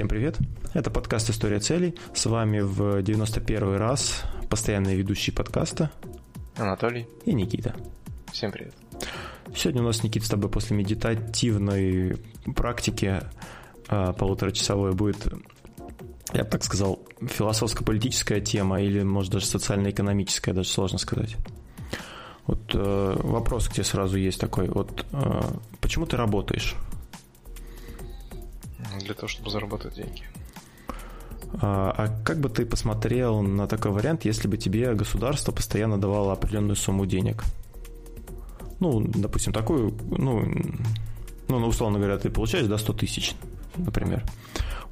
Всем привет! Это подкаст «История целей». С вами в 91 раз постоянные ведущие подкаста Анатолий и Никита. Всем привет. Сегодня у нас, Никита, с тобой после медитативной практики а, полуторачасовой будет, я бы так сказал, философско-политическая тема или, может, даже социально-экономическая, даже сложно сказать. Вот э, вопрос к тебе сразу есть такой. Вот э, почему ты работаешь? Для того, чтобы заработать деньги. А, а как бы ты посмотрел на такой вариант, если бы тебе государство постоянно давало определенную сумму денег? Ну, допустим, такую, ну, ну, условно говоря, ты получаешь, да, 100 тысяч, например.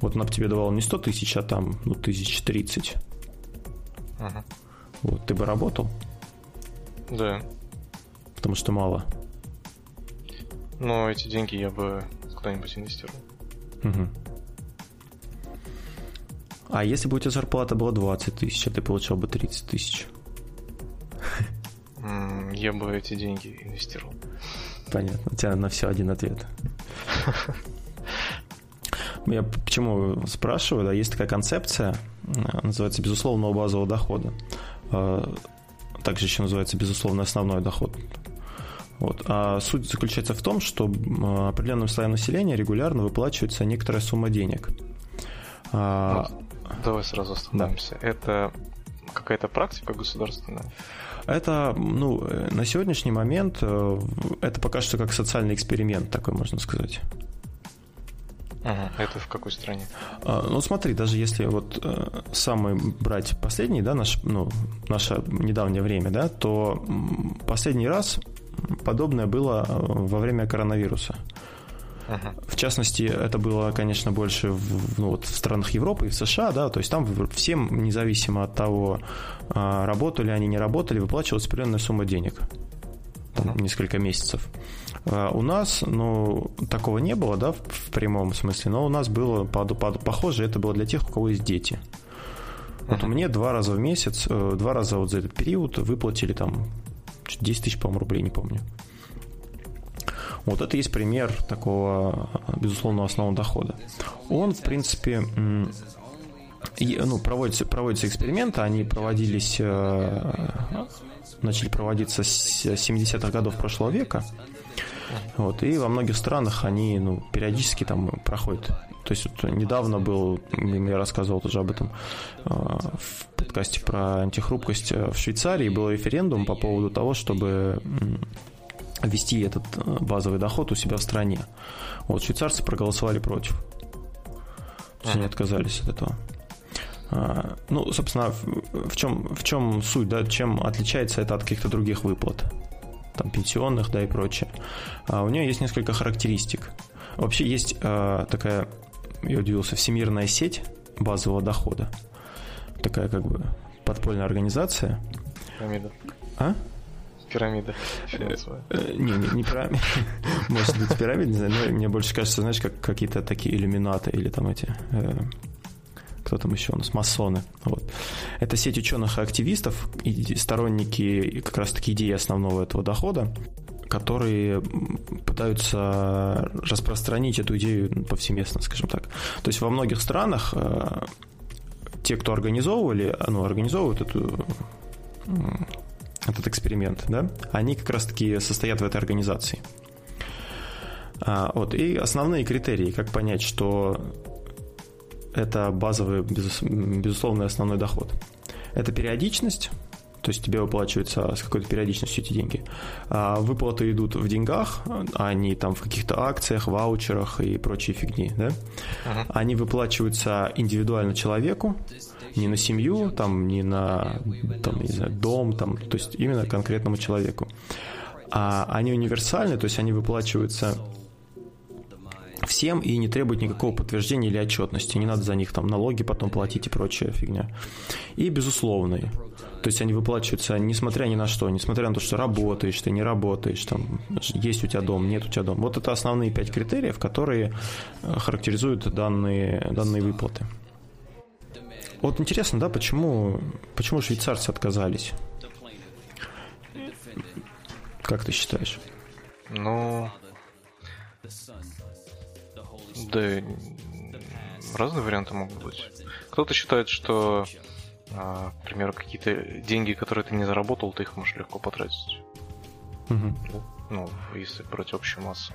Вот она бы тебе давала не 100 тысяч, а там, ну, тысяч 30. Ага. Вот, ты бы работал? Да. Потому что мало. Но эти деньги я бы куда-нибудь инвестировал. Угу. А если бы у тебя зарплата была 20 тысяч, а ты получал бы 30 тысяч? Я бы эти деньги инвестировал. Понятно. У тебя на все один ответ. Я к чему спрашиваю, да, есть такая концепция, называется безусловного базового дохода. А, также еще называется безусловно основной доход. Вот. А суть заключается в том, что определенным слоям населения регулярно выплачивается некоторая сумма денег. А... Вот, давай сразу остановимся. Да. Это какая-то практика государственная? Это, ну, на сегодняшний момент э, это пока что как социальный эксперимент, такой можно сказать. Ага, это в какой стране? А, ну, смотри, даже если вот э, самый брать последний, да, наш, ну, наше недавнее время, да, то последний раз подобное было э, во время коронавируса. В частности, это было, конечно, больше в, ну, вот в странах Европы и в США, да, то есть там всем, независимо от того, а, работали они, не работали, выплачивалась определенная сумма денег. Там, несколько месяцев. А у нас, ну, такого не было, да, в прямом смысле, но у нас было похоже, это было для тех, у кого есть дети. Вот мне два раза в месяц, э, два раза вот за этот период выплатили там 10 тысяч, по-моему, рублей, не помню. Вот это есть пример такого, безусловно, основного дохода. Он, в принципе, ну, проводятся, проводятся эксперименты, они проводились, э, начали проводиться с 70-х годов прошлого века. Вот, и во многих странах они ну, периодически там проходят. То есть вот недавно был, я рассказывал тоже об этом э, в подкасте про антихрупкость в Швейцарии, был референдум по поводу того, чтобы ввести этот э, базовый доход у себя в стране. Вот швейцарцы проголосовали против. То есть они отказались от этого. А, ну, собственно, в чем, в чем суть, да, чем отличается это от каких-то других выплат, там, пенсионных, да, и прочее. А у нее есть несколько характеристик. Вообще есть такая, я удивился, всемирная сеть базового дохода. Такая как бы подпольная организация. Пирамида. А? Пирамида финансовая. Э, не, не, не пирамида. Может быть, пирамида, не знаю, но мне больше кажется, знаешь, как какие-то такие иллюминаты или там эти э, кто там еще у нас, масоны. Вот. Это сеть ученых и активистов, и сторонники как раз-таки идеи основного этого дохода, которые пытаются распространить эту идею повсеместно, скажем так. То есть во многих странах э, те, кто организовывали, ну, организовывают эту этот эксперимент, да, они как раз-таки состоят в этой организации. А, вот, и основные критерии, как понять, что это базовый, безусловный основной доход. Это периодичность, то есть тебе выплачиваются с какой-то периодичностью эти деньги. А выплаты идут в деньгах, а они там в каких-то акциях, ваучерах и прочей фигни, да? Uh-huh. Они выплачиваются индивидуально человеку, не на семью, там, не на там, не знаю, дом, там, то есть именно конкретному человеку. А они универсальны, то есть они выплачиваются всем и не требуют никакого подтверждения или отчетности. Не надо за них там налоги потом платить и прочая фигня. И безусловные. То есть они выплачиваются несмотря ни на что, несмотря на то, что работаешь, ты не работаешь, там, есть у тебя дом, нет у тебя дома. Вот это основные пять критериев, которые э, характеризуют данные, данные выплаты. Вот интересно, да, почему, почему швейцарцы отказались? Как ты считаешь? Ну, да, разные варианты могут быть. Кто-то считает, что, а, к примеру, какие-то деньги, которые ты не заработал, ты их можешь легко потратить. Угу. Ну, если брать общую массу.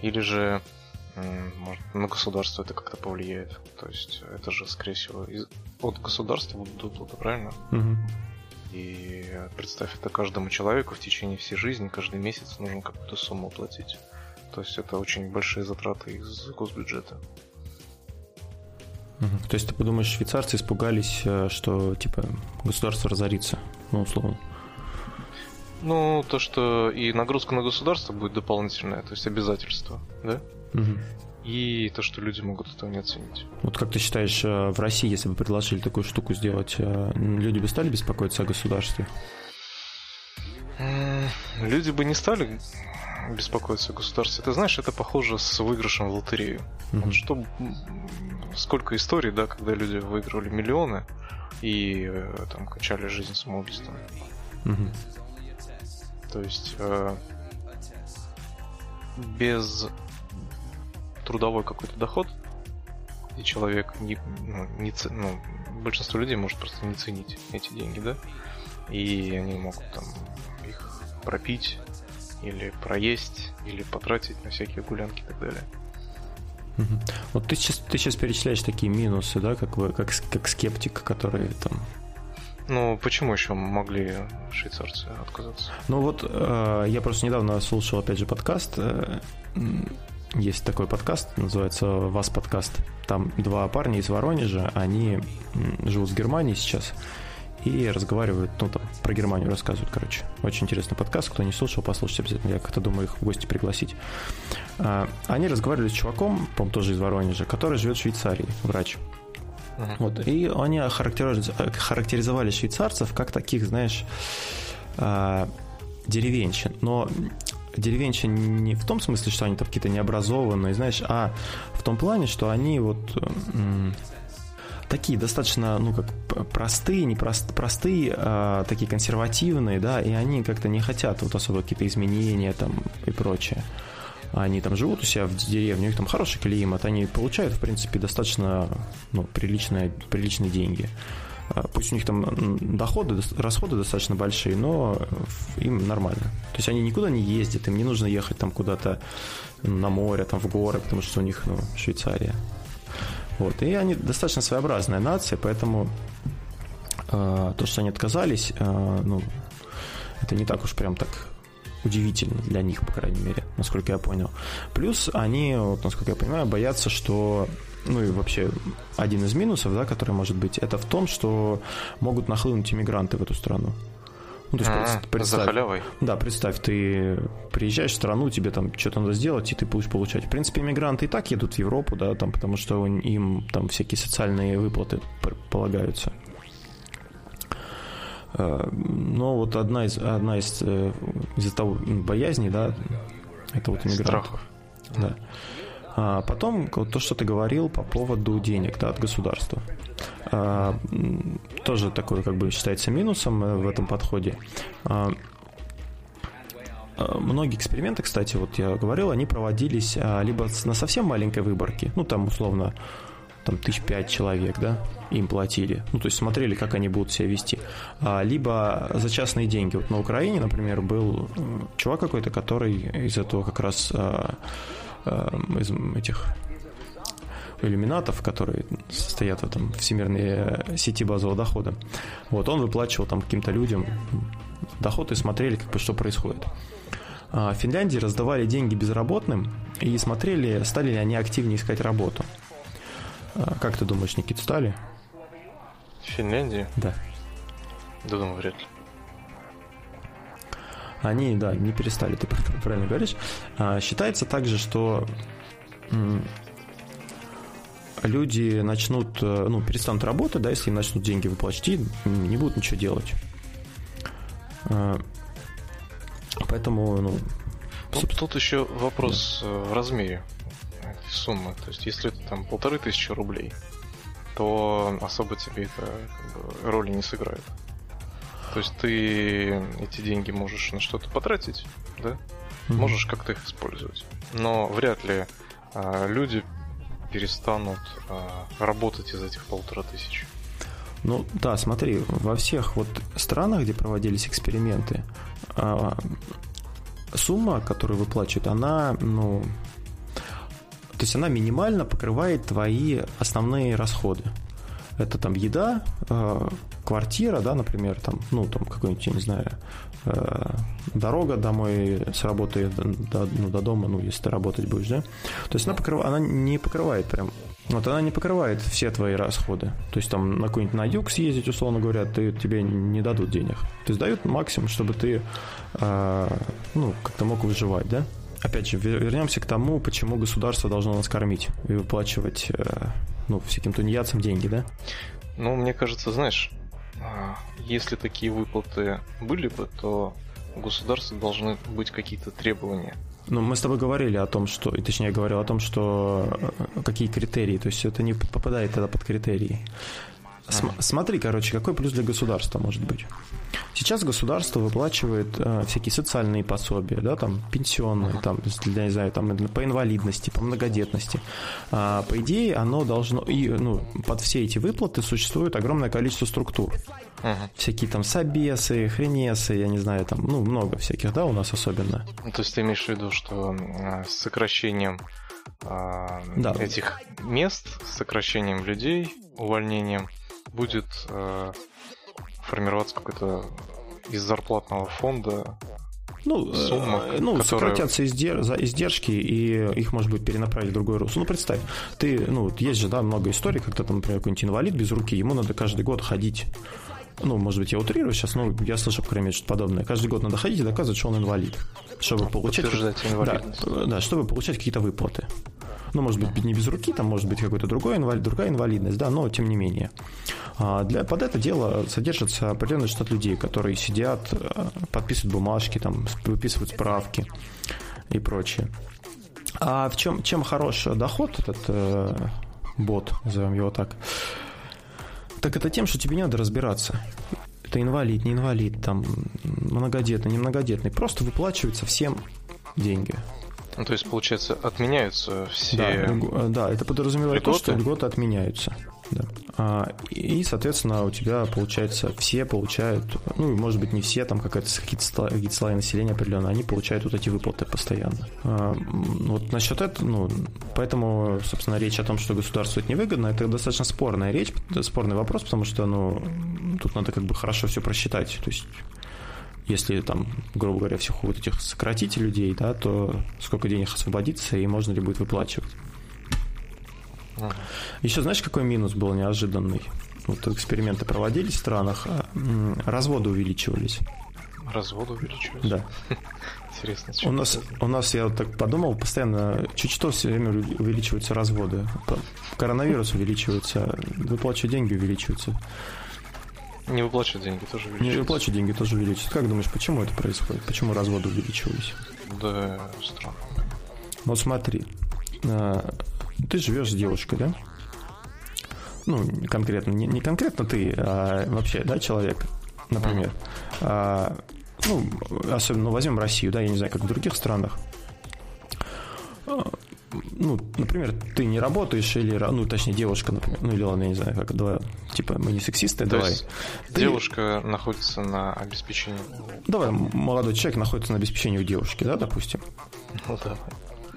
Или же может, на государство это как-то повлияет. То есть это же, скорее всего, из... от государства будут выплаты, правильно? Угу. И представь это каждому человеку в течение всей жизни, каждый месяц нужно какую-то сумму платить. То есть это очень большие затраты из госбюджета. Угу. То есть ты подумаешь, швейцарцы испугались, э, что типа государство разорится, ну условно. Ну, то, что и нагрузка на государство будет дополнительная, то есть обязательство, да? Угу. И то, что люди могут этого не оценить. Вот как ты считаешь, э, в России, если бы предложили такую штуку сделать, э, люди бы стали беспокоиться о государстве? Люди бы не стали беспокоиться о государстве. Ты знаешь, это похоже с выигрышем в лотерею. Mm-hmm. Что, сколько историй, да, когда люди выигрывали миллионы и э, там качали жизнь самоубийством. Mm-hmm. То есть э, без трудовой какой-то доход, и человек не, ну, не ну, большинство людей может просто не ценить эти деньги, да, и они могут там их пропить или проесть, или потратить на всякие гулянки и так далее. Вот ты сейчас, ты сейчас перечисляешь такие минусы, да, как вы, как, как скептик, который там. Ну, почему еще могли швейцарцы отказаться? Ну вот э, я просто недавно слушал, опять же, подкаст. Э, есть такой подкаст, называется «Вас подкаст». Там два парня из Воронежа, они живут в Германии сейчас и разговаривают, ну, там, про Германию рассказывают, короче. Очень интересный подкаст, кто не слушал, послушайте обязательно, я как-то думаю их в гости пригласить. А, они разговаривали с чуваком, по тоже из Воронежа, который живет в Швейцарии, врач. Uh-huh. Вот, и они характеризовали швейцарцев как таких, знаешь, а, деревенщин. Но деревенщин не в том смысле, что они там какие-то необразованные, знаешь, а в том плане, что они вот такие достаточно, ну, как простые, не прост, простые, а, такие консервативные, да, и они как-то не хотят вот особо какие-то изменения там и прочее. Они там живут у себя в деревне, у них там хороший климат, они получают, в принципе, достаточно, ну, приличные, приличные деньги. А, пусть у них там доходы, расходы достаточно большие, но им нормально. То есть они никуда не ездят, им не нужно ехать там куда-то на море, там в горы, потому что у них ну, Швейцария. Вот. И они достаточно своеобразная нация, поэтому э, то, что они отказались, э, ну, это не так уж прям так удивительно для них, по крайней мере, насколько я понял. Плюс они, вот, насколько я понимаю, боятся, что ну и вообще один из минусов, да, который может быть, это в том, что могут нахлынуть иммигранты в эту страну. Ну, то есть, а, представь, за халявой. Да, представь, ты приезжаешь в страну, тебе там что-то надо сделать, и ты будешь получать. В принципе, иммигранты и так едут в Европу, да, там, потому что им там всякие социальные выплаты полагаются. А, но вот одна из, одна из, э, из-за того боязней, да, это вот иммигранты. Страхов. Да. А потом то, что ты говорил по поводу денег да, от государства. А, тоже такое как бы считается минусом э, в этом подходе. А, а, многие эксперименты, кстати, вот я говорил, они проводились либо на совсем маленькой выборке, ну там условно там тысяч пять человек, да, им платили. Ну, то есть смотрели, как они будут себя вести. Либо за частные деньги. Вот на Украине, например, был чувак какой-то, который из этого как раз из этих иллюминатов, которые стоят в этом всемирной сети базового дохода. Вот он выплачивал там каким-то людям доход и смотрели, как бы, что происходит. А в Финляндии раздавали деньги безработным и смотрели, стали ли они активнее искать работу. А как ты думаешь, Никит, стали? В Финляндии? Да. Да, думаю, вряд ли они, да, не перестали, ты правильно говоришь. А, считается также, что люди начнут, э, ну, перестанут работать, да, если им начнут деньги выплачивать, не будут ничего делать. А, поэтому, ну... Тут, тут еще вопрос да. Э, в размере суммы. То есть, если это там полторы тысячи рублей, то особо тебе это как бы, роли не сыграет. То есть ты эти деньги можешь на что-то потратить, да? Mm-hmm. Можешь как-то их использовать. Но вряд ли а, люди перестанут э, работать из этих полутора тысяч? Ну да, смотри, во всех вот странах, где проводились эксперименты, э, сумма, которую выплачивают, она, ну, то есть она минимально покрывает твои основные расходы. Это там еда, э, квартира, да, например, там, ну, там какой-нибудь, я не знаю, э, дорога домой с работы до, ну, до дома, ну, если ты работать будешь, да. То есть она, покрыв... она не покрывает прям вот она не покрывает все твои расходы. То есть там на какой-нибудь на юг съездить, условно говоря, ты, тебе не дадут денег. То есть дают максимум, чтобы ты э, ну, как-то мог выживать, да? Опять же, вернемся к тому, почему государство должно нас кормить и выплачивать э, ну, всяким тунеядцам деньги, да? Ну, мне кажется, знаешь, а, если такие выплаты были бы, то у государства должны быть какие-то требования. Ну, мы с тобой говорили о том, что, и точнее, я говорил о том, что э, какие критерии, то есть это не попадает тогда под критерии. См- смотри, короче, какой плюс для государства может быть? Сейчас государство выплачивает э, всякие социальные пособия, да, там пенсионные, там, для, не знаю, там по инвалидности, по многодетности. А, по идее, оно должно и ну под все эти выплаты существует огромное количество структур. Uh-huh. Всякие там собесы, хренесы, я не знаю, там, ну, много всяких, да, у нас особенно. Ну, то есть ты имеешь в виду, что с сокращением э, да. этих мест, с сокращением людей, увольнением, будет э, формироваться какой-то из зарплатного фонда ну, сумма, э, ну которая... сократятся издер... за издержки, и их, может быть, перенаправить в другое русло. Ну, представь, ты, ну, есть же, да, много историй, когда там, например, какой-нибудь инвалид без руки, ему надо каждый год ходить ну, может быть, я утрирую сейчас, но я слышу, по крайней мере, что подобное. Каждый год надо ходить и доказывать, что он инвалид. Чтобы получать... Да, да, чтобы получать какие-то выплаты. Ну, может быть, не без руки, там может быть какой-то другой инвалид, другая инвалидность, да, но тем не менее. А для, под это дело содержится определенный штат людей, которые сидят, э, подписывают бумажки, там, выписывают справки и прочее. А в чем, чем хорош доход этот э, бот, назовем его так, так это тем, что тебе не надо разбираться. Это инвалид, не инвалид, там, многодетный, не многодетный. Просто выплачиваются всем деньги. Ну, то есть, получается, отменяются все... Да, да это подразумевает льготы? то, что льготы отменяются. Да. А, и, соответственно, у тебя, получается, все получают, ну, может быть, не все, там какие-то какие слои населения определенные, они получают вот эти выплаты постоянно. А, вот насчет этого, ну, поэтому, собственно, речь о том, что государству это невыгодно, это достаточно спорная речь, спорный вопрос, потому что, ну, тут надо как бы хорошо все просчитать. То есть если там, грубо говоря, всех вот этих сократить людей, да, то сколько денег освободится и можно ли будет выплачивать. Ага. Еще знаешь, какой минус был неожиданный? Вот эксперименты проводились в странах, а разводы увеличивались. Разводы увеличивались? Да. Интересно. У нас, у нас, я вот так подумал, постоянно, чуть что все время увеличиваются разводы. Коронавирус увеличивается, выплачивать деньги увеличиваются. Не выплачивать деньги тоже увеличиваются. Не выплачивать деньги тоже увеличиваются. Как думаешь, почему это происходит? Почему разводы увеличивались? Да, странно. Ну смотри, а, ты живешь с девушкой, да? Ну, конкретно, не, не конкретно ты, а вообще, да, человек, например. А, ну, особенно, ну, возьмем Россию, да, я не знаю, как в других странах. Ну, например, ты не работаешь, или, ну, точнее, девушка, например, ну, или ладно, я не знаю, как, давай, типа, мы не сексисты, То давай. Ты... Девушка находится на обеспечении. Давай, молодой человек находится на обеспечении у девушки, да, допустим? Ну, да.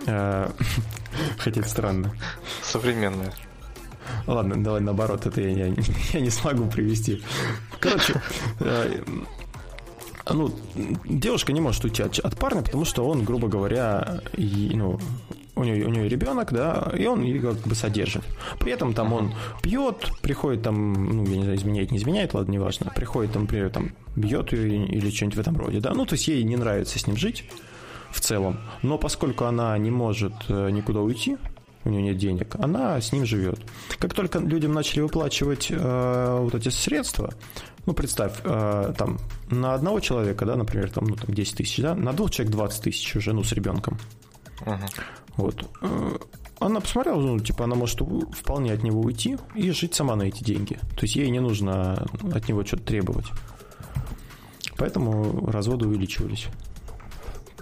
Э, хотя это странно. Современная. Ладно, давай наоборот, это я, я, я не смогу привести. Короче, э, ну, девушка не может уйти от, от парня, потому что он, грубо говоря, ну, у нее, у нее ребенок, да, и он ее как бы содержит. При этом там он пьет, приходит там, ну, я не знаю, изменяет, не изменяет, ладно, неважно, приходит там, например, там, бьет ее или что-нибудь в этом роде, да, ну, то есть ей не нравится с ним жить, в целом. Но поскольку она не может э, никуда уйти, у нее нет денег, она с ним живет. Как только людям начали выплачивать э, вот эти средства, ну, представь, э, там, на одного человека, да, например, там, ну, там 10 тысяч, да, на двух человек 20 тысяч жену с ребенком. Uh-huh. Вот. Э, она посмотрела, ну, типа, она может вполне от него уйти и жить сама на эти деньги. То есть ей не нужно от него что-то требовать. Поэтому разводы увеличивались.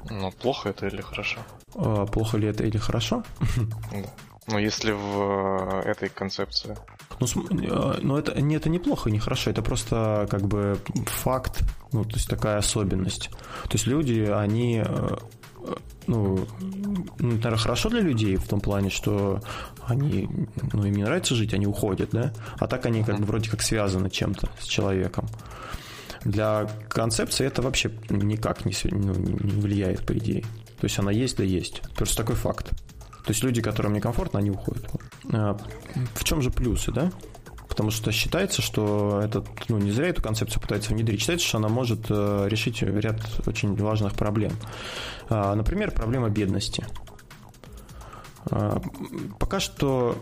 Ну, плохо это или хорошо? А, плохо ли это или хорошо? Да. Ну, если в этой концепции. Ну, ну это, не, это неплохо, не хорошо, это просто как бы факт, ну, то есть такая особенность. То есть люди, они ну, ну, наверное, хорошо для людей в том плане, что они, ну, им не нравится жить, они уходят, да, а так они как бы вроде как связаны чем-то с человеком. Для концепции это вообще никак не, ну, не влияет, по идее. То есть она есть, да есть. Просто такой факт. То есть люди, которым некомфортно, они уходят. А в чем же плюсы, да? Потому что считается, что этот, ну, не зря эту концепцию пытается внедрить, считается, что она может э, решить ряд очень важных проблем. А, например, проблема бедности. А, пока что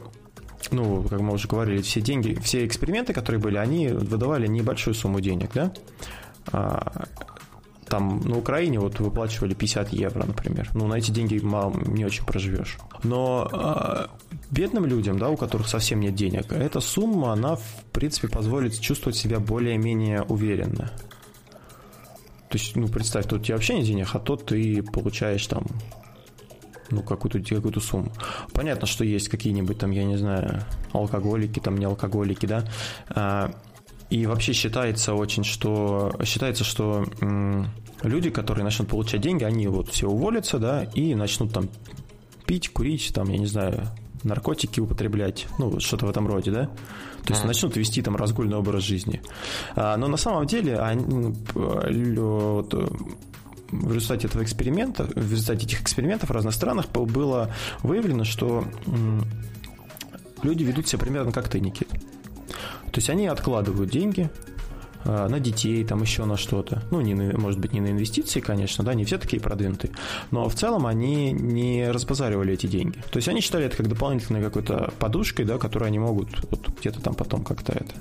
ну, как мы уже говорили, все деньги, все эксперименты, которые были, они выдавали небольшую сумму денег, да? А, там на Украине вот выплачивали 50 евро, например. Ну, на эти деньги мало, не очень проживешь. Но бедным людям, да, у которых совсем нет денег, эта сумма, она, в принципе, позволит чувствовать себя более-менее уверенно. То есть, ну, представь, тут у тебя вообще нет денег, а то ты получаешь там ну, какую-то какую сумму. Понятно, что есть какие-нибудь там, я не знаю, алкоголики, там не алкоголики, да. А, и вообще считается очень, что считается, что люди, которые начнут получать деньги, они вот все уволятся, да, и начнут там пить, курить, там, я не знаю, наркотики употреблять, ну, что-то в этом роде, да? То есть начнут вести там разгульный образ жизни. А, но на самом деле они, ну, вот, в результате этого эксперимента, в результате этих экспериментов в разных странах было выявлено, что люди ведут себя примерно как ты, Никит. То есть они откладывают деньги на детей, там еще на что-то. Ну, не на, может быть, не на инвестиции, конечно, да, не все такие продвинутые. Но в целом они не разбазаривали эти деньги. То есть они считали это как дополнительной какой-то подушкой, да, которую они могут вот где-то там потом как-то это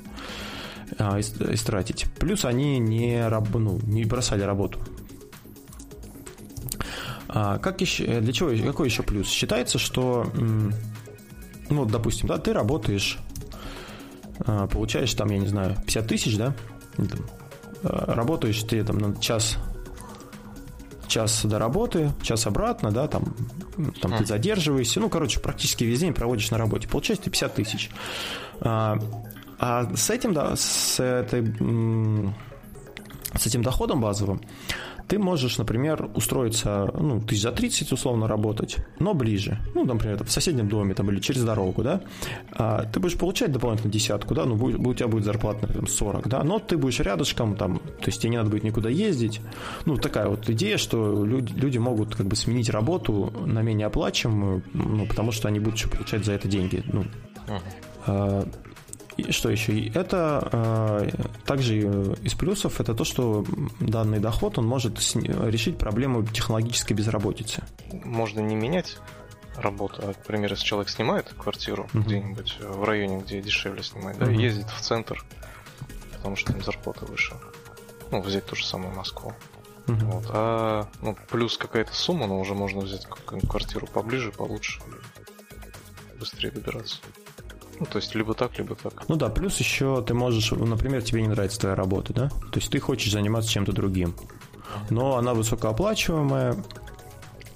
а, истратить. Плюс они не, раб, ну, не бросали работу. А, как еще, для чего, какой еще плюс? Считается, что, ну, допустим, да, ты работаешь а, получаешь там, я не знаю, 50 тысяч, да, там, а, работаешь ты там на час час до работы, час обратно, да, там, там ты задерживаешься, ну, короче, практически весь день проводишь на работе, получаешь ты 50 тысяч. А, а с этим, да, с этой, с этим доходом базовым ты можешь, например, устроиться, ну, тысяч за 30 условно работать, но ближе. Ну, например, в соседнем доме там или через дорогу, да. А, ты будешь получать дополнительно десятку, да, ну, будет, у тебя будет зарплата, например, 40, да, но ты будешь рядышком, там, то есть тебе не надо будет никуда ездить. Ну, такая вот идея, что люди, люди могут как бы сменить работу на менее оплачиваемую, ну, потому что они будут еще получать за это деньги. Ну, uh-huh. И что еще? Это э, также из плюсов это то, что данный доход он может решить проблему технологической безработицы. Можно не менять работу. Например, если человек снимает квартиру uh-huh. где-нибудь в районе, где дешевле снимать, да, uh-huh. ездит в центр, потому что там зарплата выше. Ну, взять ту же самую Москву. Uh-huh. Вот. А ну, плюс какая-то сумма, но уже можно взять квартиру поближе, получше, быстрее добираться. Ну, то есть либо так, либо так. Ну да, плюс еще ты можешь, например, тебе не нравится твоя работа, да? То есть ты хочешь заниматься чем-то другим. Но она высокооплачиваемая,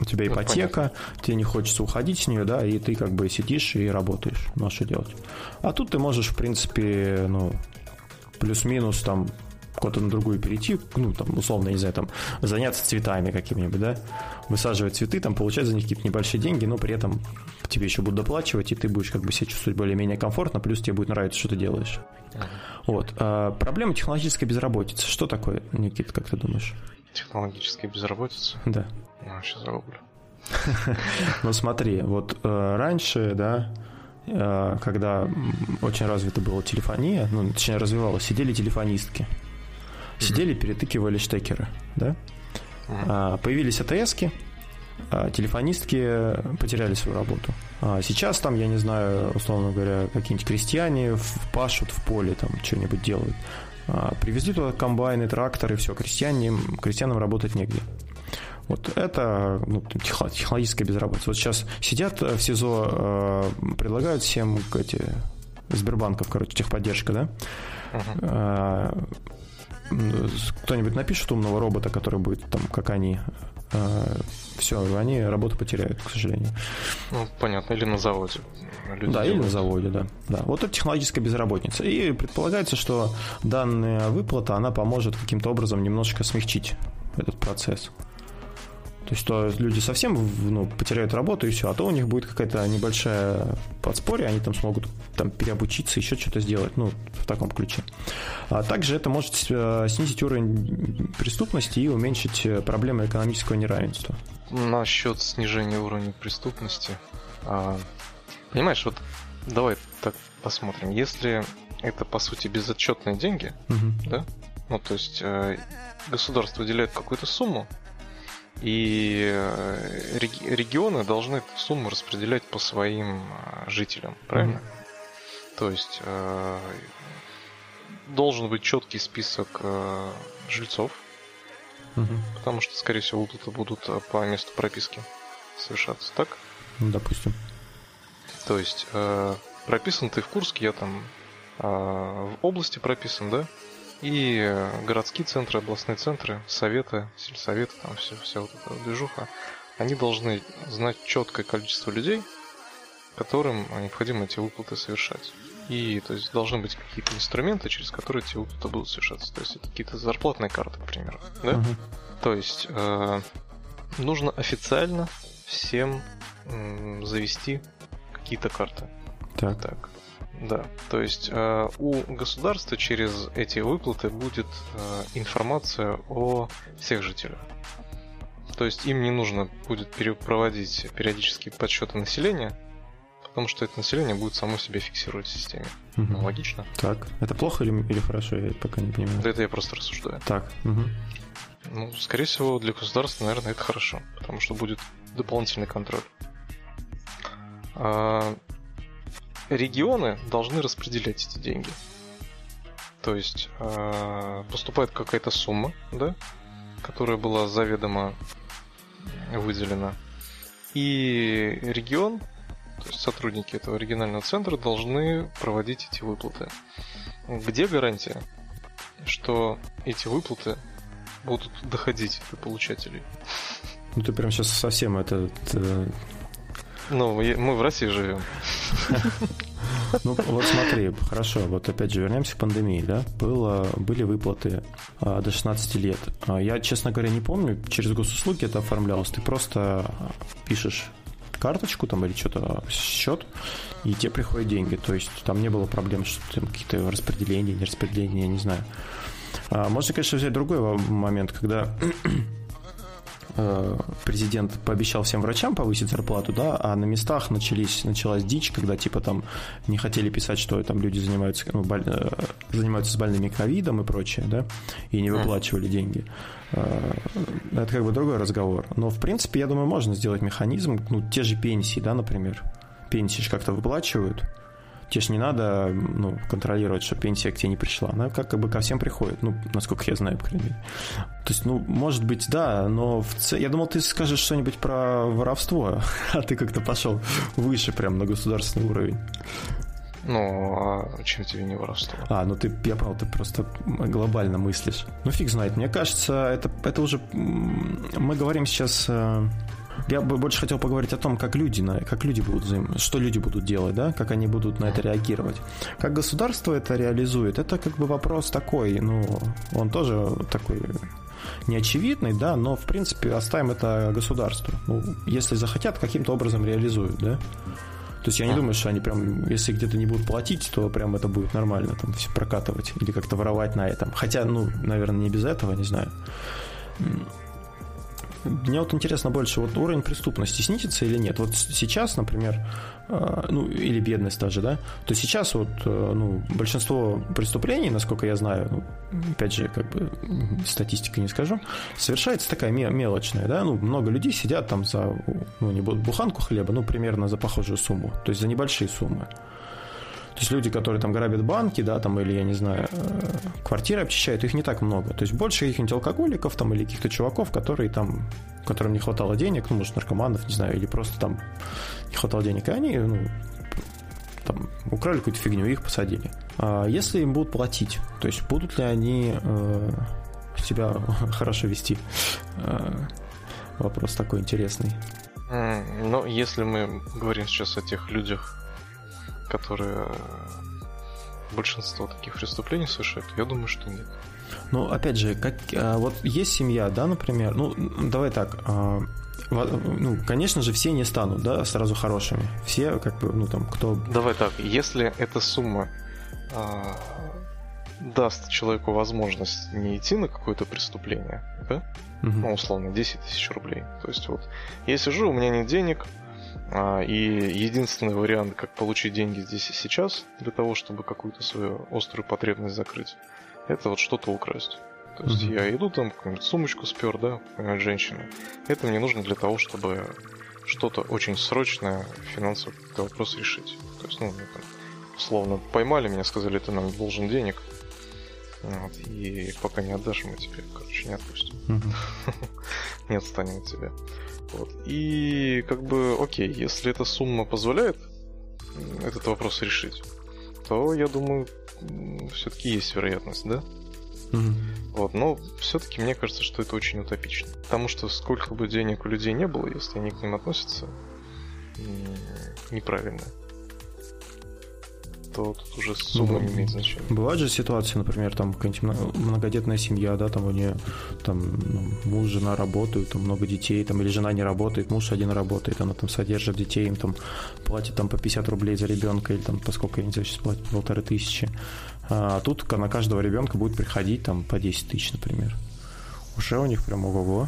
у тебя ну, ипотека, ну, тебе не хочется уходить с нее, да, и ты как бы сидишь и работаешь. Ну, а что делать? А тут ты можешь, в принципе, ну, плюс-минус там куда-то на другую перейти, ну, там, условно, не знаю, там, заняться цветами какими-нибудь, да, высаживать цветы, там, получать за них какие-то небольшие деньги, но при этом тебе еще будут доплачивать, и ты будешь как бы себя чувствовать более-менее комфортно, плюс тебе будет нравиться, что ты делаешь. Вот. А, проблема технологической безработицы. Что такое, Никит, как ты думаешь? Технологическая безработица? Да. Ну, сейчас загуглю. Ну, смотри, вот э, раньше, да, э, когда очень развита была телефония, ну, точнее, развивалась, сидели телефонистки. Сидели, перетыкивали штекеры, да? А, появились АТСки, а телефонистки потеряли свою работу. А сейчас там, я не знаю, условно говоря, какие-нибудь крестьяне пашут в поле, там что-нибудь делают. А, привезли туда комбайны, тракторы, все, крестьяне, крестьянам работать негде. Вот это ну, технологическая безработица. Вот сейчас сидят в СИЗО, э, предлагают всем эти Сбербанков, короче, техподдержка, да? Uh-huh кто-нибудь напишет умного робота, который будет там, как они, все, они работу потеряют, к сожалению. Ну, понятно, или на заводе. Люди да, делают. или на заводе, да. да. Вот это технологическая безработица. И предполагается, что данная выплата, она поможет каким-то образом немножко смягчить этот процесс. То есть, то люди совсем ну, потеряют работу и все, а то у них будет какая-то небольшая подспорье, они там смогут там переобучиться, еще что-то сделать, ну, в таком ключе. А также это может э, снизить уровень преступности и уменьшить э, проблемы экономического неравенства. Насчет снижения уровня преступности. А, понимаешь, вот давай так посмотрим. Если это, по сути, безотчетные деньги, угу. да? Ну, то есть э, государство выделяет какую-то сумму, и э, регионы должны эту сумму распределять по своим э, жителям, правильно? Mm-hmm. То есть э, должен быть четкий список жильцов, mm-hmm. потому что, скорее всего, выплаты будут по месту прописки совершаться, так? Ну, допустим. То есть прописан ты в Курске, я там в области прописан, да? И э, городские центры, областные центры, советы, сельсоветы, там все, вся вот эта движуха, они должны знать четкое количество людей, которым необходимо эти выплаты совершать. И то есть должны быть какие-то инструменты, через которые эти выплаты будут совершаться. То есть это какие-то зарплатные карты, к примеру. Да? Uh-huh. То есть э, нужно официально всем э, завести какие-то карты. Так. так. Да, то есть э, у государства через эти выплаты будет э, информация о всех жителях. То есть им не нужно будет проводить периодические подсчеты населения, потому что это население будет само себя фиксировать в системе. Угу. Ну, логично. Так, это плохо или, или хорошо, я пока не понимаю. Да это я просто рассуждаю. Так. Угу. Ну, скорее всего, для государства, наверное, это хорошо, потому что будет дополнительный контроль. А, регионы должны распределять эти деньги. То есть э, поступает какая-то сумма, да, которая была заведомо выделена. И регион, то есть сотрудники этого регионального центра должны проводить эти выплаты. Где гарантия, что эти выплаты будут доходить до получателей? Ну ты прям сейчас совсем это ну, мы в России живем. Ну, вот смотри, хорошо, вот опять же вернемся к пандемии, да? Было, были выплаты а, до 16 лет. А, я, честно говоря, не помню, через госуслуги это оформлялось. Ты просто пишешь карточку там или что-то, счет, и тебе приходят деньги. То есть там не было проблем, что там какие-то распределения, не распределения, я не знаю. А, можно, конечно, взять другой момент, когда президент пообещал всем врачам повысить зарплату, да, а на местах начались, началась дичь, когда типа там не хотели писать, что там люди занимаются, ну, боль, э, занимаются с больными ковидом и прочее, да, и не выплачивали деньги. Э, это как бы другой разговор. Но, в принципе, я думаю, можно сделать механизм, ну, те же пенсии, да, например. Пенсии же как-то выплачивают, тебе же не надо ну, контролировать, что пенсия к тебе не пришла. Она как бы ко всем приходит, ну, насколько я знаю, по крайней мере. То есть, ну, может быть, да, но в ц... я думал, ты скажешь что-нибудь про воровство, а ты как-то пошел выше прям на государственный уровень. Ну, а чем тебе не воровство? А, ну ты, я понял, ты просто глобально мыслишь. Ну, фиг знает. Мне кажется, это, это уже... Мы говорим сейчас э, я бы больше хотел поговорить о том, как люди, как люди будут взаим... что люди будут делать, да, как они будут на это реагировать. Как государство это реализует, это как бы вопрос такой, ну, он тоже такой неочевидный, да, но в принципе оставим это государству. Ну, если захотят, каким-то образом реализуют, да. То есть я не думаю, что они прям, если где-то не будут платить, то прям это будет нормально, там все прокатывать или как-то воровать на этом. Хотя, ну, наверное, не без этого, не знаю. Мне вот интересно больше, вот уровень преступности снизится или нет? Вот сейчас, например, э, ну, или бедность даже, да, то сейчас вот, э, ну, большинство преступлений, насколько я знаю, ну, опять же, как бы статистика не скажу, совершается такая мелочная, да, ну, много людей сидят там за, ну, не буханку хлеба, ну, примерно за похожую сумму, то есть за небольшие суммы. То есть люди, которые там грабят банки, да, там, или, я не знаю, э, квартиры обчищают, их не так много. То есть больше каких-нибудь алкоголиков там или каких-то чуваков, которые там, которым не хватало денег, ну, может, наркоманов, не знаю, или просто там не хватало денег, и они, ну, там, украли какую-то фигню, их посадили. А если им будут платить, то есть будут ли они э, себя хорошо вести? Э, вопрос такой интересный. Но если мы говорим сейчас о тех людях, которые большинство таких преступлений совершают, я думаю, что нет. Ну, опять же, как, а, вот есть семья, да, например, ну, давай так, а, ну, конечно же, все не станут, да, сразу хорошими. Все, как бы, ну, там, кто... Давай так, если эта сумма а, даст человеку возможность не идти на какое-то преступление, да, угу. ну, условно, 10 тысяч рублей. То есть вот, я сижу, у меня нет денег, и единственный вариант, как получить деньги здесь и сейчас, для того, чтобы какую-то свою острую потребность закрыть, это вот что-то украсть. То есть mm-hmm. я иду там, какую-нибудь сумочку спер, да, какая женщина. Это мне нужно для того, чтобы что-то очень срочное финансово какой вопрос решить. То есть, ну, там, условно, поймали меня, сказали, ты нам должен денег. Вот, и пока не отдашь, мы тебе, короче, не отпустим. Mm-hmm. не отстанем от тебя. Вот. И как бы, окей, если эта сумма позволяет этот вопрос решить, то я думаю, все-таки есть вероятность, да? Mm-hmm. Вот, но все-таки мне кажется, что это очень утопично. Потому что сколько бы денег у людей не было, если они к ним относятся неправильно, то тут уже сумма ну, не имеет значения. Бывают же ситуации, например, там какая-нибудь многодетная семья, да, там у нее там ну, муж, жена работают, там много детей, там или жена не работает, муж один работает, она там содержит детей, им там платит там по 50 рублей за ребенка или там по сколько, я не знаю, сейчас платит полторы тысячи. А тут на каждого ребенка будет приходить там по 10 тысяч, например. Уже у них прям ого-го.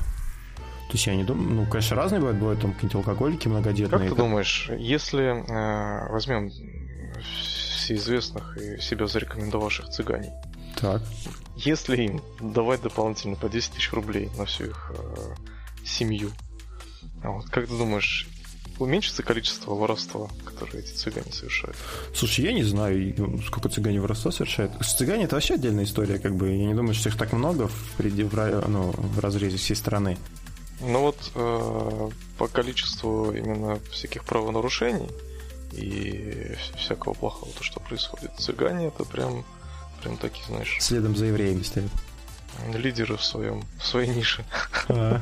То есть я не думаю, ну, конечно, разные бывают, бывают там какие-нибудь алкоголики многодетные. Как ты думаешь, если э, возьмем всеизвестных и себя зарекомендовавших цыганей. Так. Если им давать дополнительно по 10 тысяч рублей на всю их э, семью, а вот, как ты думаешь, уменьшится количество воровства, которое эти цыгане совершают? Слушай, я не знаю, ну, сколько цыгане воровства совершают. Цыгане это вообще отдельная история, как бы. Я не думаю, что их так много в, в, ну, в разрезе всей страны. Ну вот э, по количеству именно всяких правонарушений и всякого плохого, то, что происходит. Цыгане это прям, прям такие, знаешь... Следом за евреями стоят. Лидеры в своем, в своей нише. А.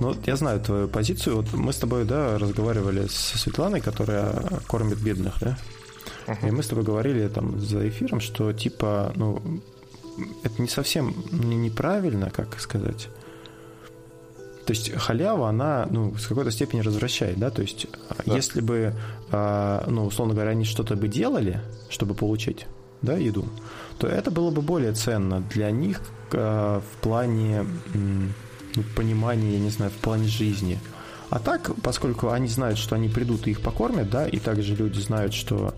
Ну, вот я знаю твою позицию. Вот мы с тобой, да, разговаривали с Светланой, которая кормит бедных, да? Uh-huh. И мы с тобой говорили там за эфиром, что типа, ну, это не совсем неправильно, как сказать. То есть халява, она, ну, в какой-то степени развращает, да, то есть да. если бы, а, ну, условно говоря, они что-то бы делали, чтобы получить, да, еду, то это было бы более ценно для них а, в плане ну, понимания, я не знаю, в плане жизни. А так, поскольку они знают, что они придут и их покормят, да, и также люди знают, что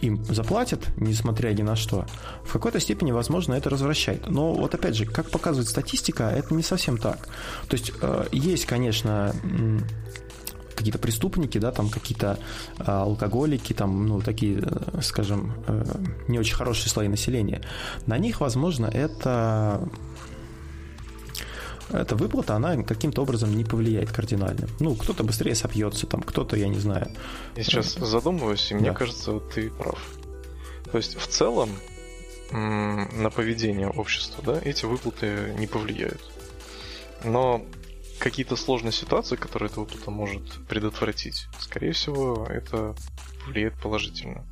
им заплатят, несмотря ни на что, в какой-то степени, возможно, это развращает. Но вот опять же, как показывает статистика, это не совсем так. То есть э, есть, конечно, какие-то преступники, да, там какие-то э, алкоголики, там, ну, такие, э, скажем, не очень хорошие слои населения. На них, возможно, это эта выплата, она каким-то образом не повлияет кардинально. Ну, кто-то быстрее сопьется, там, кто-то, я не знаю. Я сейчас задумываюсь, и мне да. кажется, вот ты прав. То есть, в целом, на поведение общества, да, эти выплаты не повлияют. Но какие-то сложные ситуации, которые эта выплата может предотвратить, скорее всего, это влияет положительно.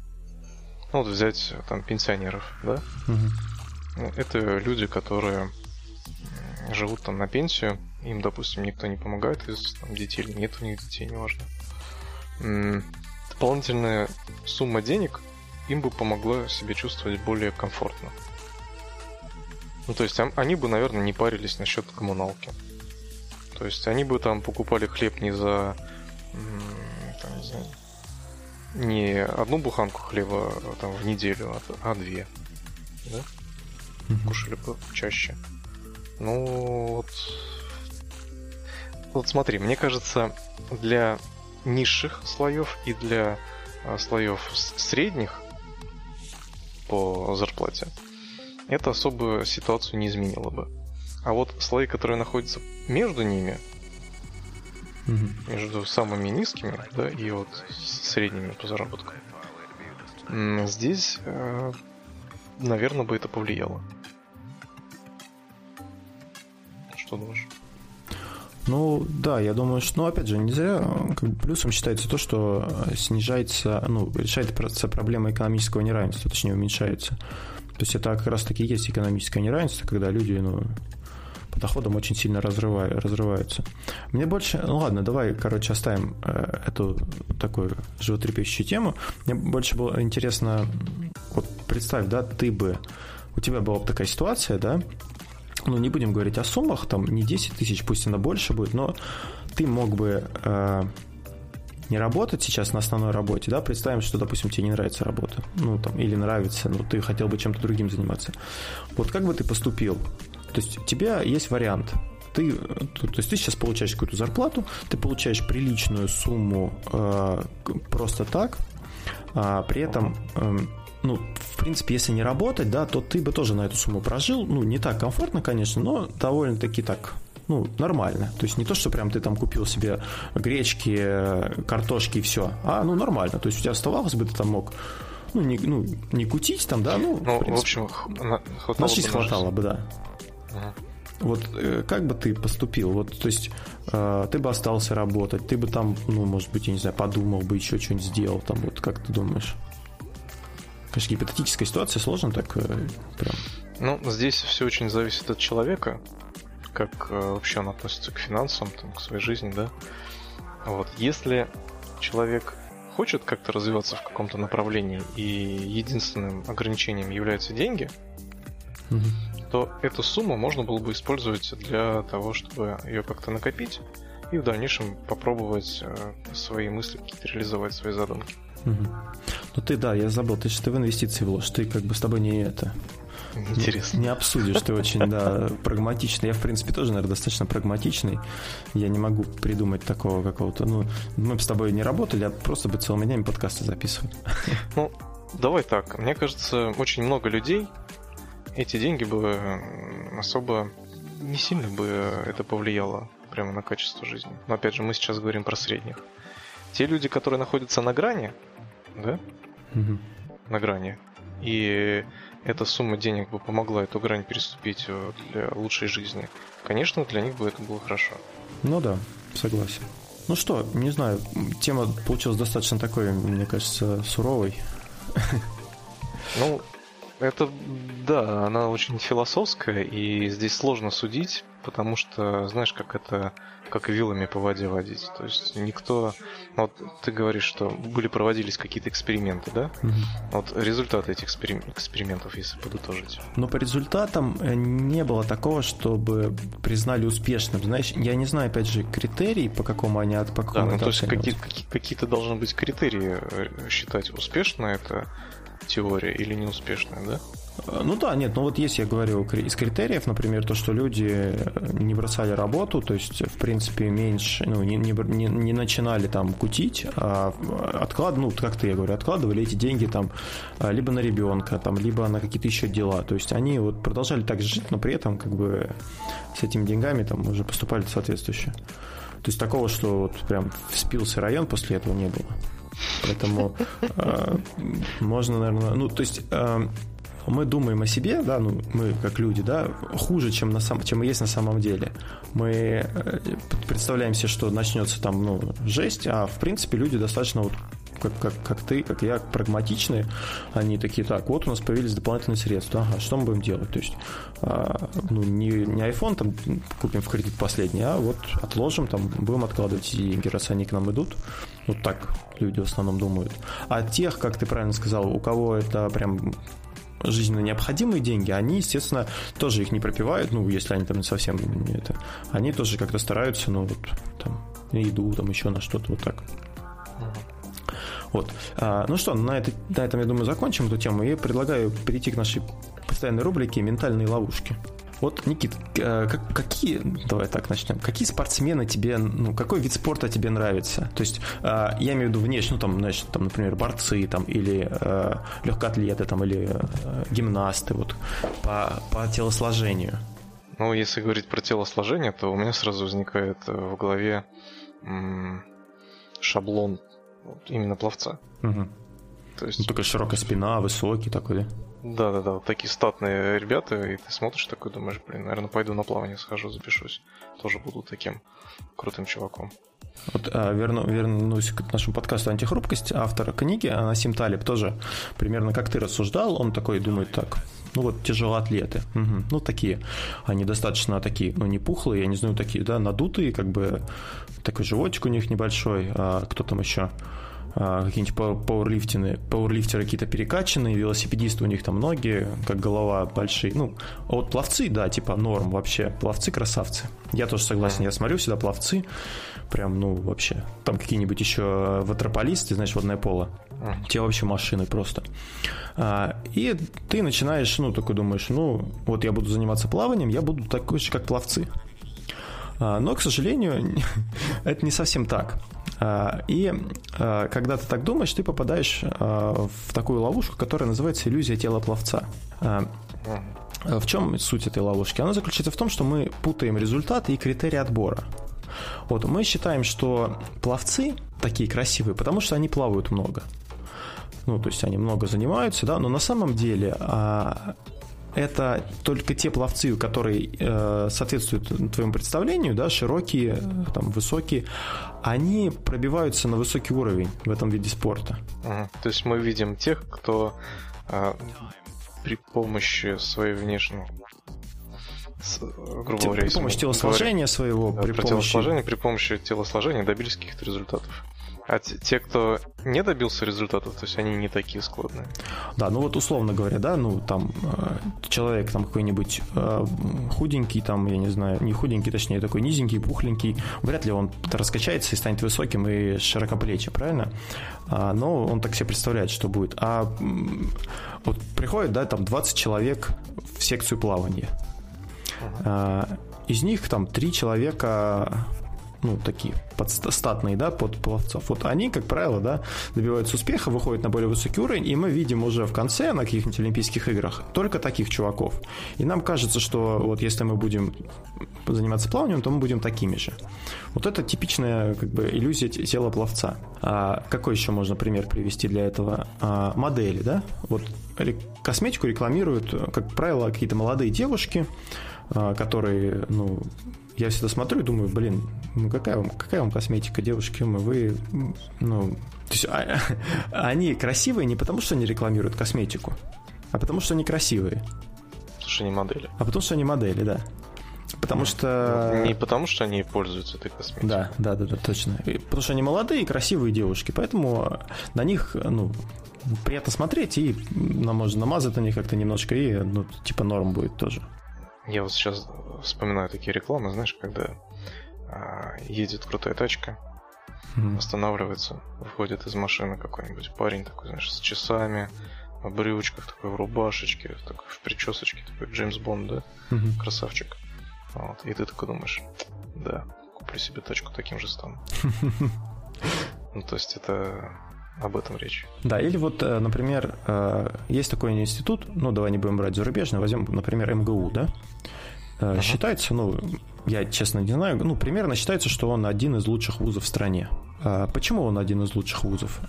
Ну, вот взять там пенсионеров, да? Угу. Это люди, которые живут там на пенсию, им, допустим, никто не помогает из там, детей или нет у них детей, неважно. Дополнительная сумма денег им бы помогла себя чувствовать более комфортно. Ну, то есть они бы, наверное, не парились насчет коммуналки. То есть они бы там покупали хлеб не за там, не, знаю, не одну буханку хлеба а, там, в неделю, а, а две. Да? Mm-hmm. Кушали бы чаще. Ну, вот... Вот смотри, мне кажется, для низших слоев и для а, слоев средних по зарплате это особую ситуацию не изменило бы. А вот слои, которые находятся между ними, угу. между самыми низкими, да, и вот средними по заработку, здесь, э, наверное, бы это повлияло. Что думаешь? Ну, да, я думаю, что, ну, опять же, не зря как бы плюсом считается то, что снижается, ну, решается проблема экономического неравенства, точнее, уменьшается. То есть это как раз таки есть экономическое неравенство, когда люди, ну, по доходам очень сильно разрывают, разрываются. Мне больше... Ну ладно, давай, короче, оставим э, эту такую животрепещущую тему. Мне больше было интересно... Вот представь, да, ты бы... У тебя была бы такая ситуация, да, ну, не будем говорить о суммах, там не 10 тысяч, пусть она больше будет, но ты мог бы э, не работать сейчас на основной работе, да, представим, что, допустим, тебе не нравится работа, ну, там, или нравится, но ты хотел бы чем-то другим заниматься. Вот как бы ты поступил? То есть у тебя есть вариант. Ты, то, то есть ты сейчас получаешь какую-то зарплату, ты получаешь приличную сумму э, просто так, а при этом э, ну, в принципе, если не работать, да, то ты бы тоже на эту сумму прожил. Ну, не так комфортно, конечно, но довольно-таки так, ну, нормально. То есть не то, что прям ты там купил себе гречки, картошки и все, а, ну, нормально. То есть у тебя оставалось бы, ты там мог ну, не, ну, не кутить там, да, ну, ну в, принципе, в общем, хватало на жизнь хватало бы, да. Вот э, как бы ты поступил? Вот, то есть э, ты бы остался работать, ты бы там, ну, может быть, я не знаю, подумал бы, еще что-нибудь сделал, там, вот как ты думаешь? Конечно, гипотетическая ситуация, сложно так э, прям. Ну, здесь все очень зависит от человека, как э, вообще он относится к финансам, там, к своей жизни, да. Вот, если человек хочет как-то развиваться в каком-то направлении, и единственным ограничением являются деньги, угу. то эту сумму можно было бы использовать для того, чтобы ее как-то накопить и в дальнейшем попробовать э, свои мысли какие-то реализовать, свои задумки. Угу. Ну ты, да, я забыл, ты что ты в инвестиции вложишь, ты как бы с тобой не это... Интересно. Не, не обсудишь, ты очень, да, прагматичный. Я, в принципе, тоже, наверное, достаточно прагматичный. Я не могу придумать такого какого-то... Ну, мы бы с тобой не работали, а просто бы целыми днями подкасты записывали. Ну, давай так. Мне кажется, очень много людей эти деньги бы особо не сильно бы это повлияло прямо на качество жизни. Но опять же, мы сейчас говорим про средних. Те люди, которые находятся на грани, да? Угу. На грани. И эта сумма денег бы помогла эту грань переступить э, для лучшей жизни. Конечно, для них бы это было хорошо. Ну да, согласен. Ну что, не знаю, тема получилась достаточно такой, мне кажется, суровой. Ну, это, да, она очень философская, и здесь сложно судить, потому что, знаешь, как это как вилами по воде водить. То есть никто... Вот ты говоришь, что были проводились какие-то эксперименты, да? Угу. Вот результаты этих экспериментов, если подытожить. Но по результатам э, не было такого, чтобы признали успешным. Знаешь, я не знаю, опять же, критерий, по какому они по какому Да, ну то есть какие, какие, какие-то должны быть критерии э, считать, успешно это теория или неуспешная, да? Э, ну да, нет, ну вот есть, я говорю, из критериев, например, то, что люди э, не бросали работу, то есть, в принципе, меньше, ну, не, не, не начинали там кутить, а отклад, ну, как ты, я говорю, откладывали эти деньги там а, либо на ребенка, там, либо на какие-то еще дела. То есть они вот продолжали так жить, но при этом как бы с этими деньгами там уже поступали соответствующе. То есть такого, что вот прям спился район после этого не было. Поэтому э, можно, наверное, ну, то есть э, мы думаем о себе, да, ну, мы как люди, да, хуже, чем, на сам, чем есть на самом деле. Мы э, представляем себе, что начнется там, ну, жесть, а в принципе люди достаточно вот как, как, как ты, как я, прагматичные, они такие, так, вот у нас появились дополнительные средства, ага, что мы будем делать? То есть, а, ну, не, не iPhone там купим в кредит последний, а вот отложим, там, будем откладывать деньги, раз они к нам идут. Вот так люди в основном думают. А тех, как ты правильно сказал, у кого это прям жизненно необходимые деньги, они, естественно, тоже их не пропивают, ну, если они там совсем не это. Они тоже как-то стараются, ну, вот, там, на еду, там, еще на что-то вот так. Вот. А, ну что, на, это, на этом, я думаю, закончим эту тему и предлагаю перейти к нашей постоянной рубрике «Ментальные ловушки». Вот, Никит, э, как, какие, давай так начнем, какие спортсмены тебе, ну, какой вид спорта тебе нравится? То есть, э, я имею в виду внешне, ну, там, значит, там, например, борцы, там, или э, легкоатлеты, там, или э, гимнасты, вот, по, по телосложению. Ну, если говорить про телосложение, то у меня сразу возникает э, в голове шаблон вот, именно пловца. Угу. То есть... Ну, только широкая спина, высокий такой, да? Да-да-да, вот такие статные ребята, и ты смотришь такой, думаешь, блин, наверное, пойду на плавание схожу, запишусь. Тоже буду таким крутым чуваком. Вот, а, верну, вернусь к нашему подкасту «Антихрупкость». Автор книги, Анасим Талиб, тоже примерно как ты рассуждал. Он такой думает так, ну вот тяжелоатлеты, угу. ну такие, они достаточно такие, ну не пухлые, я не знаю, такие, да, надутые, как бы такой животик у них небольшой, а кто там еще? А, какие-нибудь пауэрлифтины, пауэрлифтеры какие-то перекачанные, велосипедисты у них там ноги, как голова большие. Ну, а вот пловцы, да, типа норм вообще. Пловцы красавцы. Я тоже согласен, я смотрю всегда пловцы, прям, ну, вообще. Там какие-нибудь еще ватрополисты, знаешь, водное поло. Те вообще машины просто. А, и ты начинаешь, ну, такой думаешь, ну, вот я буду заниматься плаванием, я буду такой же, как пловцы. Но, к сожалению, это не совсем так. А, и а, когда ты так думаешь, ты попадаешь а, в такую ловушку, которая называется иллюзия тела пловца. В чем суть этой ловушки? Она заключается в том, что мы путаем результаты и критерии отбора. Вот мы считаем, что пловцы такие красивые, потому что они плавают много. Ну, то есть они много занимаются, да, но на самом деле это только те пловцы, которые э, соответствуют твоему представлению, да, широкие, там, высокие, они пробиваются на высокий уровень в этом виде спорта. То есть мы видим тех, кто э, при помощи своей внешней грубо говоря, при помощи телосложения говоря, своего, при, при помощи... телосложения, при помощи телосложения добились каких-то результатов. А те, кто не добился результатов, то есть они не такие складные. Да, ну вот условно говоря, да, ну там э, человек там какой-нибудь э, худенький, там, я не знаю, не худенький, точнее, такой низенький, пухленький, вряд ли он раскачается и станет высоким и широкоплечий, правильно? А, но он так себе представляет, что будет. А вот приходит, да, там 20 человек в секцию плавания. Uh-huh. Из них там три человека ну, такие подстатные, да, под пловцов, вот они, как правило, да, добиваются успеха, выходят на более высокий уровень, и мы видим уже в конце на каких-нибудь Олимпийских играх только таких чуваков. И нам кажется, что вот если мы будем заниматься плаванием, то мы будем такими же. Вот это типичная как бы иллюзия тела пловца. А какой еще можно пример привести для этого? А, модели, да? Вот косметику рекламируют, как правило, какие-то молодые девушки, а, которые, ну, я всегда смотрю и думаю, блин, ну какая вам, какая вам косметика, девушки, мы, вы, ну, то есть, а, они красивые не потому, что они рекламируют косметику, а потому, что они красивые. Потому что они модели. А потому, что они модели, да. Потому ну, что... Не потому, что они пользуются этой косметикой. Да, да, да, да, точно. И потому что они молодые и красивые девушки, поэтому на них, ну, приятно смотреть, и нам можно намазать на них как-то немножко, и, ну, типа норм будет тоже. Я вот сейчас вспоминаю такие рекламы, знаешь, когда а, едет крутая тачка, mm-hmm. останавливается, выходит из машины какой-нибудь парень такой, знаешь, с часами, в брючках, такой в рубашечке, такой в причесочке, такой Джеймс Бонд, да? Mm-hmm. Красавчик. Вот. И ты такой думаешь, да, куплю себе тачку, таким же стану. Ну, то есть это об этом речь. Да, или вот, э, например, э, есть такой институт, ну, давай не будем брать зарубежный, возьмем, например, МГУ, да? Ага. Считается, ну, я честно не знаю, ну, примерно считается, что он один из лучших вузов в стране. А почему он один из лучших вузов?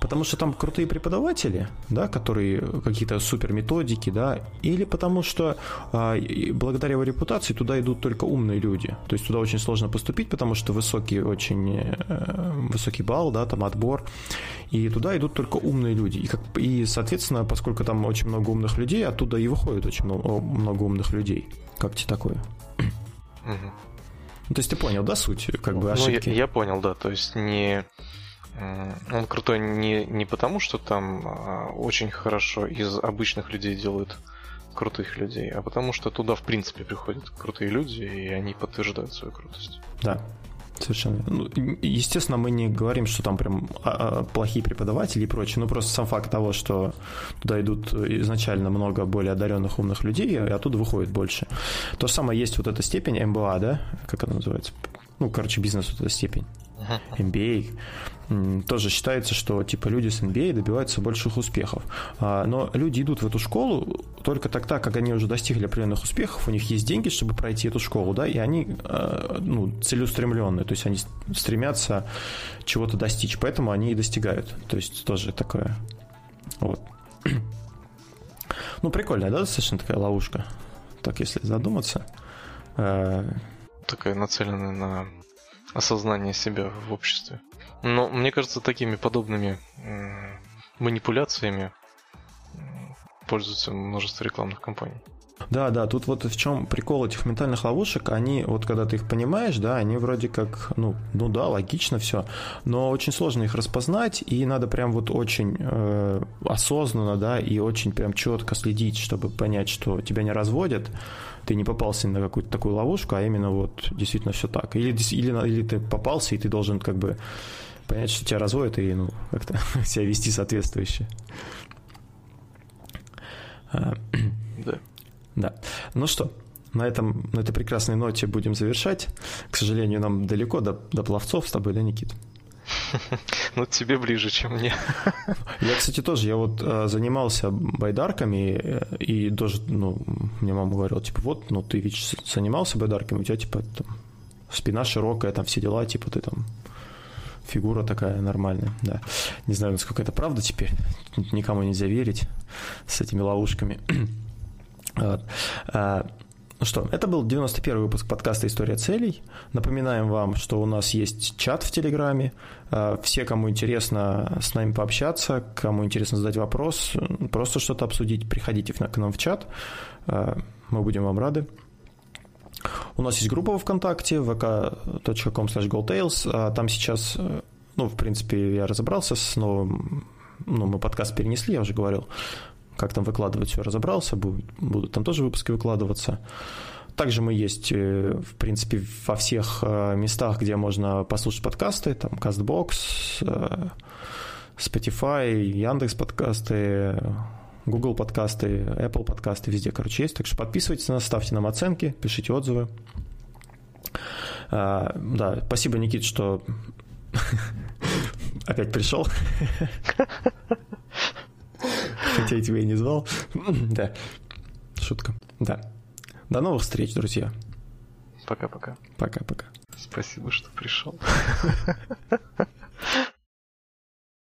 Потому что там крутые преподаватели, да, которые какие-то супер методики, да, или потому что а, благодаря его репутации туда идут только умные люди. То есть туда очень сложно поступить, потому что высокий очень э, высокий балл, да, там отбор, и туда идут только умные люди. И, как, и соответственно, поскольку там очень много умных людей, оттуда и выходит очень много, много умных людей. Как тебе такое? Угу. Ну, то есть ты понял, да, суть как бы ошибки? Ну, я, я понял, да. То есть не он крутой не, не потому, что там а, очень хорошо из обычных людей делают крутых людей, а потому что туда, в принципе, приходят крутые люди, и они подтверждают свою крутость. Да, Совершенно. Ну, естественно, мы не говорим, что там прям а, а, плохие преподаватели и прочее, но просто сам факт того, что туда идут изначально много более одаренных умных людей, и оттуда выходит больше. То же самое есть вот эта степень МБА, да? Как она называется? Ну, короче, бизнес вот эта степень. MBA, тоже считается, что типа люди с MBA добиваются больших успехов. А, но люди идут в эту школу только тогда, как они уже достигли определенных успехов, у них есть деньги, чтобы пройти эту школу, да, и они а, ну, целеустремленные, то есть они стремятся чего-то достичь, поэтому они и достигают. То есть тоже такое вот. Ну, прикольная, да, достаточно такая ловушка? Так, если задуматься. Э, такая нацеленная на осознание себя в обществе. Но мне кажется, такими подобными манипуляциями пользуются множество рекламных кампаний. Да, да, тут вот в чем прикол этих ментальных ловушек, они, вот когда ты их понимаешь, да, они вроде как, ну, ну да, логично все, но очень сложно их распознать, и надо прям вот очень э, осознанно, да, и очень прям четко следить, чтобы понять, что тебя не разводят, ты не попался на какую-то такую ловушку, а именно вот действительно все так. Или, или, или ты попался, и ты должен как бы понять, что тебя разводят, и ну, как-то себя вести соответствующе. А, да. Да. Ну что, на, этом, на этой прекрасной ноте будем завершать. К сожалению, нам далеко до, до пловцов с тобой, да, Никит? Ну, тебе ближе, чем мне. Я, кстати, тоже, я вот э, занимался байдарками, э, и тоже, ну, мне мама говорила, типа, вот, ну, ты ведь занимался байдарками, у тебя, типа, там, спина широкая, там, все дела, типа, ты там фигура такая нормальная, да. Не знаю, насколько это правда теперь, никому нельзя верить с этими ловушками. Вот. Ну что, это был 91 выпуск подкаста «История целей». Напоминаем вам, что у нас есть чат в Телеграме. А, все, кому интересно с нами пообщаться, кому интересно задать вопрос, просто что-то обсудить, приходите к нам в чат. А, мы будем вам рады. У нас есть группа ВКонтакте, vk.com slash Там сейчас, ну, в принципе, я разобрался с новым ну, мы подкаст перенесли, я уже говорил как там выкладывать все разобрался, будут, будут там тоже выпуски выкладываться. Также мы есть, э, в принципе, во всех э, местах, где можно послушать подкасты, там CastBox, э, Spotify, Яндекс подкасты, Google подкасты, Apple подкасты, везде, короче, есть. Так что подписывайтесь на нас, ставьте нам оценки, пишите отзывы. А, да, спасибо, Никит, что опять пришел. Хотя я тебя и не звал. Да. Шутка. Да. До новых встреч, друзья. Пока-пока. Пока-пока. Спасибо, что пришел.